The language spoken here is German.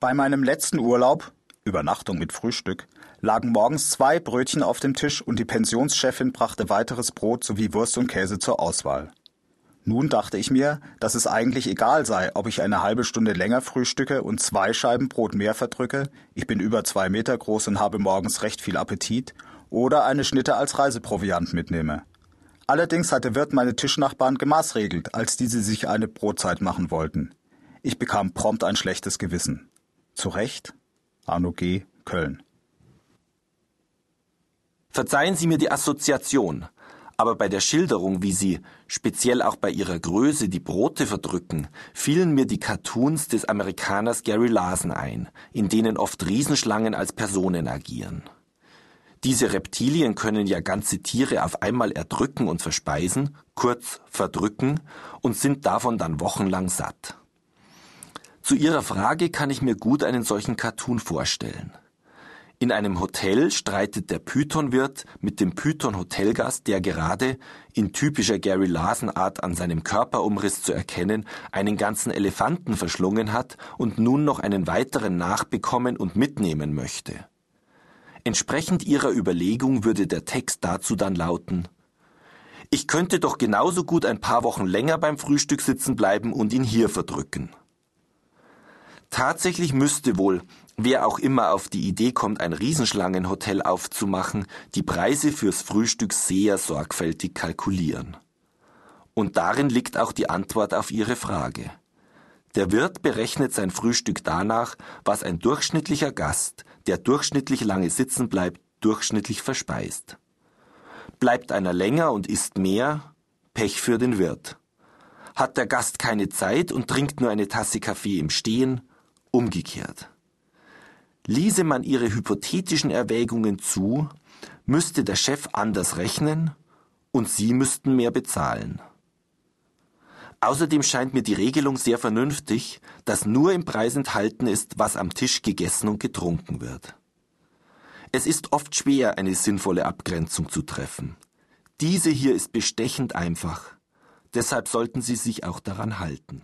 Bei meinem letzten Urlaub, Übernachtung mit Frühstück, lagen morgens zwei Brötchen auf dem Tisch und die Pensionschefin brachte weiteres Brot sowie Wurst und Käse zur Auswahl. Nun dachte ich mir, dass es eigentlich egal sei, ob ich eine halbe Stunde länger frühstücke und zwei Scheiben Brot mehr verdrücke, ich bin über zwei Meter groß und habe morgens recht viel Appetit, oder eine Schnitte als Reiseproviant mitnehme. Allerdings hat der Wirt meine Tischnachbarn gemaßregelt, als diese sich eine Brotzeit machen wollten. Ich bekam prompt ein schlechtes Gewissen. Zu Recht? Arno G. Köln. Verzeihen Sie mir die Assoziation, aber bei der Schilderung, wie Sie, speziell auch bei ihrer Größe, die Brote verdrücken, fielen mir die Cartoons des Amerikaners Gary Larson ein, in denen oft Riesenschlangen als Personen agieren. Diese Reptilien können ja ganze Tiere auf einmal erdrücken und verspeisen, kurz verdrücken, und sind davon dann wochenlang satt. Zu Ihrer Frage kann ich mir gut einen solchen Cartoon vorstellen. In einem Hotel streitet der Pythonwirt mit dem Python-Hotelgast, der gerade, in typischer Gary Larson-Art an seinem Körperumriss zu erkennen, einen ganzen Elefanten verschlungen hat und nun noch einen weiteren nachbekommen und mitnehmen möchte. Entsprechend ihrer Überlegung würde der Text dazu dann lauten Ich könnte doch genauso gut ein paar Wochen länger beim Frühstück sitzen bleiben und ihn hier verdrücken. Tatsächlich müsste wohl, wer auch immer auf die Idee kommt, ein Riesenschlangenhotel aufzumachen, die Preise fürs Frühstück sehr sorgfältig kalkulieren. Und darin liegt auch die Antwort auf Ihre Frage. Der Wirt berechnet sein Frühstück danach, was ein durchschnittlicher Gast, der durchschnittlich lange sitzen bleibt, durchschnittlich verspeist. Bleibt einer länger und isst mehr, Pech für den Wirt. Hat der Gast keine Zeit und trinkt nur eine Tasse Kaffee im Stehen, umgekehrt. Ließe man ihre hypothetischen Erwägungen zu, müsste der Chef anders rechnen und sie müssten mehr bezahlen. Außerdem scheint mir die Regelung sehr vernünftig, dass nur im Preis enthalten ist, was am Tisch gegessen und getrunken wird. Es ist oft schwer, eine sinnvolle Abgrenzung zu treffen. Diese hier ist bestechend einfach. Deshalb sollten Sie sich auch daran halten.